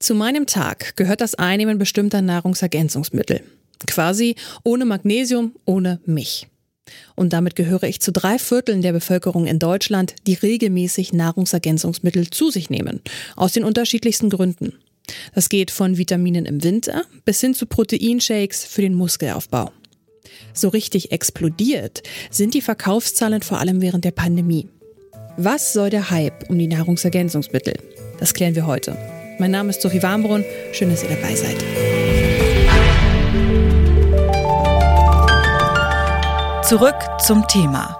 Zu meinem Tag gehört das Einnehmen bestimmter Nahrungsergänzungsmittel. Quasi ohne Magnesium, ohne mich. Und damit gehöre ich zu drei Vierteln der Bevölkerung in Deutschland, die regelmäßig Nahrungsergänzungsmittel zu sich nehmen. Aus den unterschiedlichsten Gründen. Das geht von Vitaminen im Winter bis hin zu Proteinshakes für den Muskelaufbau. So richtig explodiert sind die Verkaufszahlen vor allem während der Pandemie. Was soll der Hype um die Nahrungsergänzungsmittel? Das klären wir heute. Mein Name ist Sophie Warmbrunn. Schön, dass ihr dabei seid. Zurück zum Thema.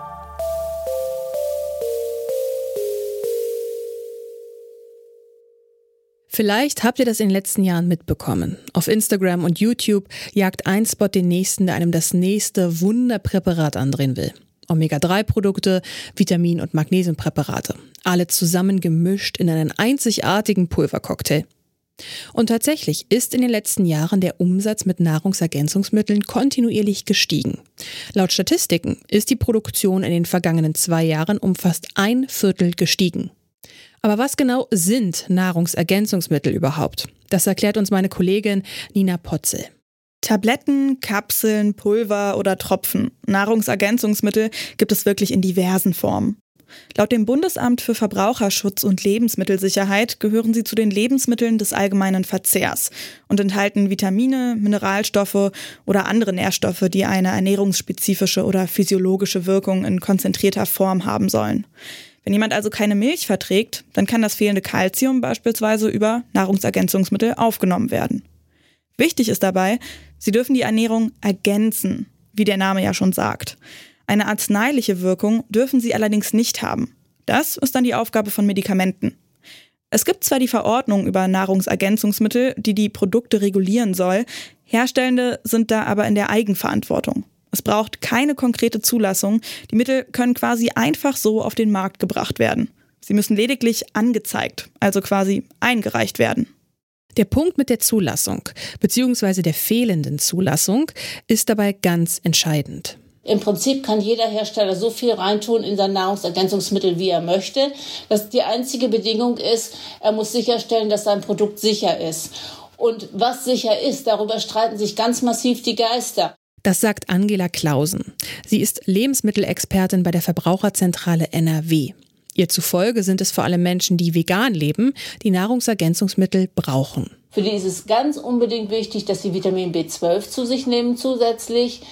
Vielleicht habt ihr das in den letzten Jahren mitbekommen. Auf Instagram und YouTube jagt ein Spot den nächsten, der einem das nächste Wunderpräparat andrehen will. Omega-3-Produkte, Vitamin- und Magnesiumpräparate. Alle zusammen gemischt in einen einzigartigen Pulvercocktail. Und tatsächlich ist in den letzten Jahren der Umsatz mit Nahrungsergänzungsmitteln kontinuierlich gestiegen. Laut Statistiken ist die Produktion in den vergangenen zwei Jahren um fast ein Viertel gestiegen. Aber was genau sind Nahrungsergänzungsmittel überhaupt? Das erklärt uns meine Kollegin Nina Potzel. Tabletten, Kapseln, Pulver oder Tropfen. Nahrungsergänzungsmittel gibt es wirklich in diversen Formen. Laut dem Bundesamt für Verbraucherschutz und Lebensmittelsicherheit gehören sie zu den Lebensmitteln des allgemeinen Verzehrs und enthalten Vitamine, Mineralstoffe oder andere Nährstoffe, die eine ernährungsspezifische oder physiologische Wirkung in konzentrierter Form haben sollen. Wenn jemand also keine Milch verträgt, dann kann das fehlende Kalzium beispielsweise über Nahrungsergänzungsmittel aufgenommen werden. Wichtig ist dabei, sie dürfen die Ernährung ergänzen, wie der Name ja schon sagt. Eine arzneiliche Wirkung dürfen sie allerdings nicht haben. Das ist dann die Aufgabe von Medikamenten. Es gibt zwar die Verordnung über Nahrungsergänzungsmittel, die die Produkte regulieren soll, Herstellende sind da aber in der Eigenverantwortung. Es braucht keine konkrete Zulassung, die Mittel können quasi einfach so auf den Markt gebracht werden. Sie müssen lediglich angezeigt, also quasi eingereicht werden. Der Punkt mit der Zulassung bzw. der fehlenden Zulassung ist dabei ganz entscheidend. Im Prinzip kann jeder Hersteller so viel reintun in sein Nahrungsergänzungsmittel, wie er möchte. dass die einzige Bedingung ist, er muss sicherstellen, dass sein Produkt sicher ist. Und was sicher ist, darüber streiten sich ganz massiv die Geister. Das sagt Angela Klausen. Sie ist Lebensmittelexpertin bei der Verbraucherzentrale NRW. Ihr zufolge sind es vor allem Menschen, die vegan leben, die Nahrungsergänzungsmittel brauchen. Für die ist es ganz unbedingt wichtig, dass sie Vitamin B12 zu sich nehmen zusätzlich.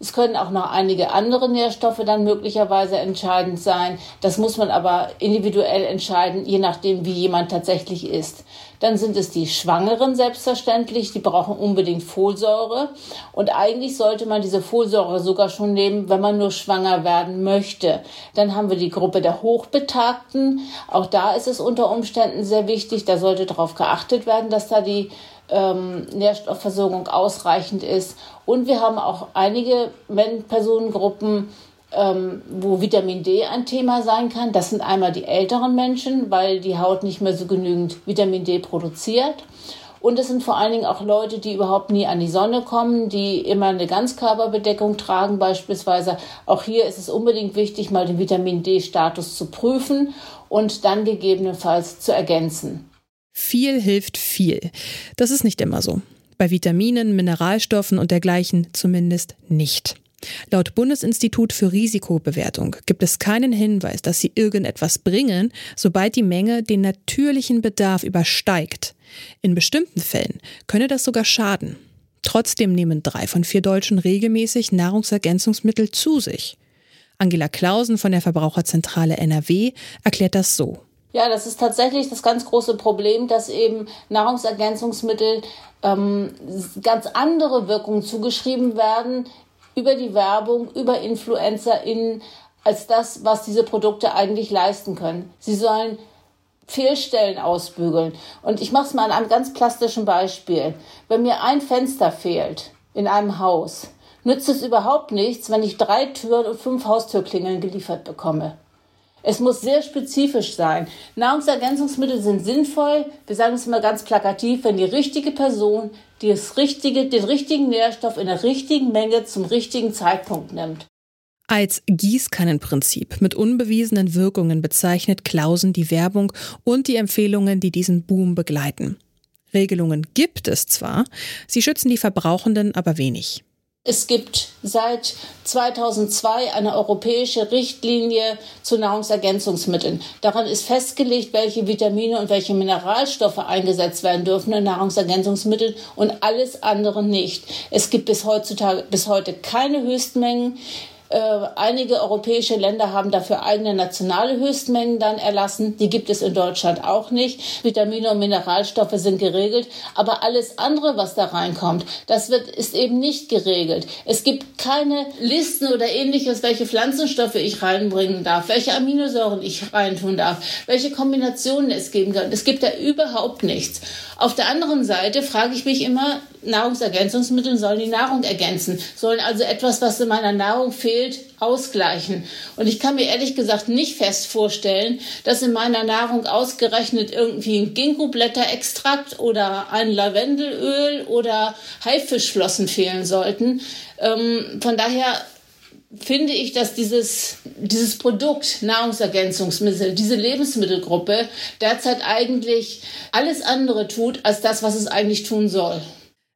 Es können auch noch einige andere Nährstoffe dann möglicherweise entscheidend sein. Das muss man aber individuell entscheiden, je nachdem, wie jemand tatsächlich ist. Dann sind es die Schwangeren selbstverständlich, die brauchen unbedingt Folsäure. Und eigentlich sollte man diese Folsäure sogar schon nehmen, wenn man nur schwanger werden möchte. Dann haben wir die Gruppe der Hochbetagten. Auch da ist es unter Umständen sehr wichtig. Da sollte darauf geachtet werden, dass da die ähm, Nährstoffversorgung ausreichend ist. Und wir haben auch einige Personengruppen, ähm, wo Vitamin D ein Thema sein kann. Das sind einmal die älteren Menschen, weil die Haut nicht mehr so genügend Vitamin D produziert. Und es sind vor allen Dingen auch Leute, die überhaupt nie an die Sonne kommen, die immer eine Ganzkörperbedeckung tragen beispielsweise. Auch hier ist es unbedingt wichtig, mal den Vitamin D-Status zu prüfen und dann gegebenenfalls zu ergänzen. Viel hilft viel. Das ist nicht immer so. Bei Vitaminen, Mineralstoffen und dergleichen zumindest nicht. Laut Bundesinstitut für Risikobewertung gibt es keinen Hinweis, dass sie irgendetwas bringen, sobald die Menge den natürlichen Bedarf übersteigt. In bestimmten Fällen könne das sogar schaden. Trotzdem nehmen drei von vier Deutschen regelmäßig Nahrungsergänzungsmittel zu sich. Angela Klausen von der Verbraucherzentrale NRW erklärt das so. Ja, das ist tatsächlich das ganz große Problem, dass eben Nahrungsergänzungsmittel ähm, ganz andere Wirkungen zugeschrieben werden über die Werbung, über InfluencerInnen, als das, was diese Produkte eigentlich leisten können. Sie sollen Fehlstellen ausbügeln. Und ich mache es mal an einem ganz plastischen Beispiel. Wenn mir ein Fenster fehlt in einem Haus, nützt es überhaupt nichts, wenn ich drei Türen und fünf Haustürklingeln geliefert bekomme. Es muss sehr spezifisch sein. Nahrungsergänzungsmittel sind sinnvoll. Wir sagen es immer ganz plakativ, wenn die richtige Person das richtige, den richtigen Nährstoff in der richtigen Menge zum richtigen Zeitpunkt nimmt. Als Gießkannenprinzip mit unbewiesenen Wirkungen bezeichnet Klausen die Werbung und die Empfehlungen, die diesen Boom begleiten. Regelungen gibt es zwar, sie schützen die Verbrauchenden aber wenig. Es gibt seit 2002 eine europäische Richtlinie zu Nahrungsergänzungsmitteln. Daran ist festgelegt, welche Vitamine und welche Mineralstoffe eingesetzt werden dürfen in Nahrungsergänzungsmitteln und alles andere nicht. Es gibt bis heutzutage bis heute keine Höchstmengen. Äh, einige europäische Länder haben dafür eigene nationale Höchstmengen dann erlassen. Die gibt es in Deutschland auch nicht. Vitamine und Mineralstoffe sind geregelt, aber alles andere, was da reinkommt, das wird, ist eben nicht geregelt. Es gibt keine Listen oder ähnliches, welche Pflanzenstoffe ich reinbringen darf, welche Aminosäuren ich reintun darf, welche Kombinationen es geben kann. Es gibt da überhaupt nichts. Auf der anderen Seite frage ich mich immer, Nahrungsergänzungsmittel sollen die Nahrung ergänzen, sollen also etwas, was in meiner Nahrung fehlt, ausgleichen. Und ich kann mir ehrlich gesagt nicht fest vorstellen, dass in meiner Nahrung ausgerechnet irgendwie ein Ginkgo-Blätterextrakt oder ein Lavendelöl oder Haifischflossen fehlen sollten. Ähm, von daher finde ich, dass dieses, dieses Produkt Nahrungsergänzungsmittel, diese Lebensmittelgruppe derzeit eigentlich alles andere tut, als das, was es eigentlich tun soll.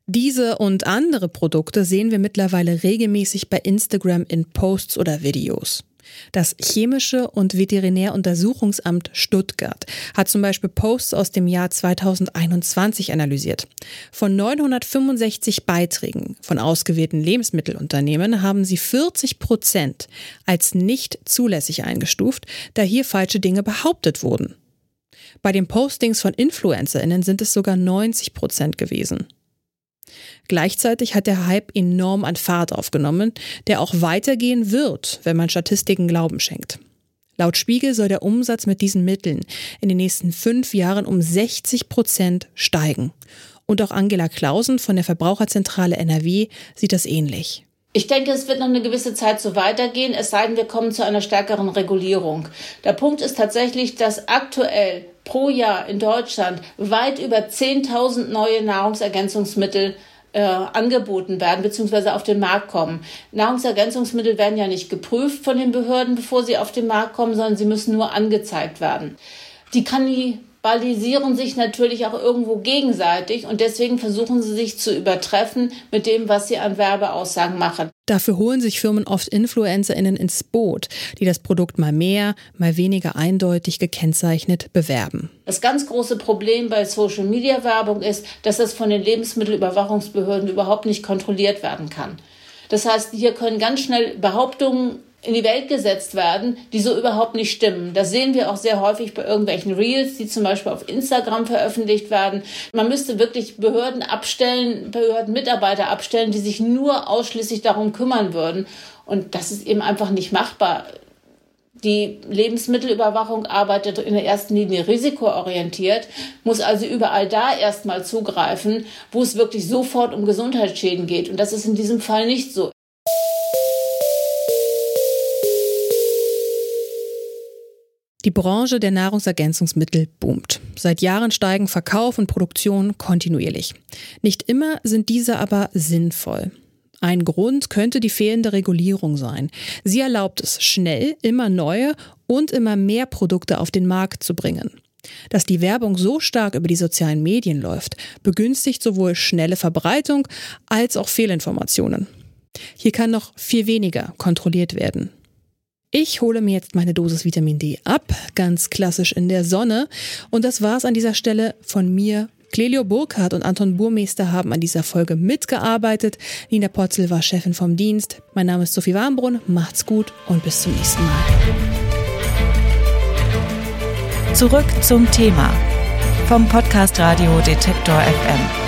Diese und andere Produkte sehen wir mittlerweile regelmäßig bei Instagram in Posts oder Videos. Das Chemische und Veterinäruntersuchungsamt Stuttgart hat zum Beispiel Posts aus dem Jahr 2021 analysiert. Von 965 Beiträgen von ausgewählten Lebensmittelunternehmen haben sie 40 Prozent als nicht zulässig eingestuft, da hier falsche Dinge behauptet wurden. Bei den Postings von InfluencerInnen sind es sogar 90 Prozent gewesen. Gleichzeitig hat der Hype enorm an Fahrt aufgenommen, der auch weitergehen wird, wenn man Statistiken Glauben schenkt. Laut Spiegel soll der Umsatz mit diesen Mitteln in den nächsten fünf Jahren um 60 Prozent steigen. Und auch Angela Clausen von der Verbraucherzentrale NRW sieht das ähnlich. Ich denke, es wird noch eine gewisse Zeit so weitergehen, es sei denn, wir kommen zu einer stärkeren Regulierung. Der Punkt ist tatsächlich, dass aktuell pro Jahr in Deutschland weit über 10.000 neue Nahrungsergänzungsmittel äh, angeboten werden bzw. auf den Markt kommen. Nahrungsergänzungsmittel werden ja nicht geprüft von den Behörden, bevor sie auf den Markt kommen, sondern sie müssen nur angezeigt werden. Die kannibalisieren sich natürlich auch irgendwo gegenseitig und deswegen versuchen sie sich zu übertreffen mit dem, was sie an Werbeaussagen machen. Dafür holen sich Firmen oft InfluencerInnen ins Boot, die das Produkt mal mehr, mal weniger eindeutig gekennzeichnet bewerben. Das ganz große Problem bei Social Media Werbung ist, dass das von den Lebensmittelüberwachungsbehörden überhaupt nicht kontrolliert werden kann. Das heißt, hier können ganz schnell Behauptungen in die Welt gesetzt werden, die so überhaupt nicht stimmen. Das sehen wir auch sehr häufig bei irgendwelchen Reels, die zum Beispiel auf Instagram veröffentlicht werden. Man müsste wirklich Behörden abstellen, Behördenmitarbeiter abstellen, die sich nur ausschließlich darum kümmern würden. Und das ist eben einfach nicht machbar. Die Lebensmittelüberwachung arbeitet in der ersten Linie risikoorientiert, muss also überall da erstmal zugreifen, wo es wirklich sofort um Gesundheitsschäden geht. Und das ist in diesem Fall nicht so. Die Branche der Nahrungsergänzungsmittel boomt. Seit Jahren steigen Verkauf und Produktion kontinuierlich. Nicht immer sind diese aber sinnvoll. Ein Grund könnte die fehlende Regulierung sein. Sie erlaubt es, schnell immer neue und immer mehr Produkte auf den Markt zu bringen. Dass die Werbung so stark über die sozialen Medien läuft, begünstigt sowohl schnelle Verbreitung als auch Fehlinformationen. Hier kann noch viel weniger kontrolliert werden. Ich hole mir jetzt meine Dosis Vitamin D ab, ganz klassisch in der Sonne. Und das war's an dieser Stelle von mir. Clelio Burkhardt und Anton Burmeister haben an dieser Folge mitgearbeitet. Nina Potzel war Chefin vom Dienst. Mein Name ist Sophie Warnbrunn. Macht's gut und bis zum nächsten Mal. Zurück zum Thema vom Podcast Radio Detektor FM.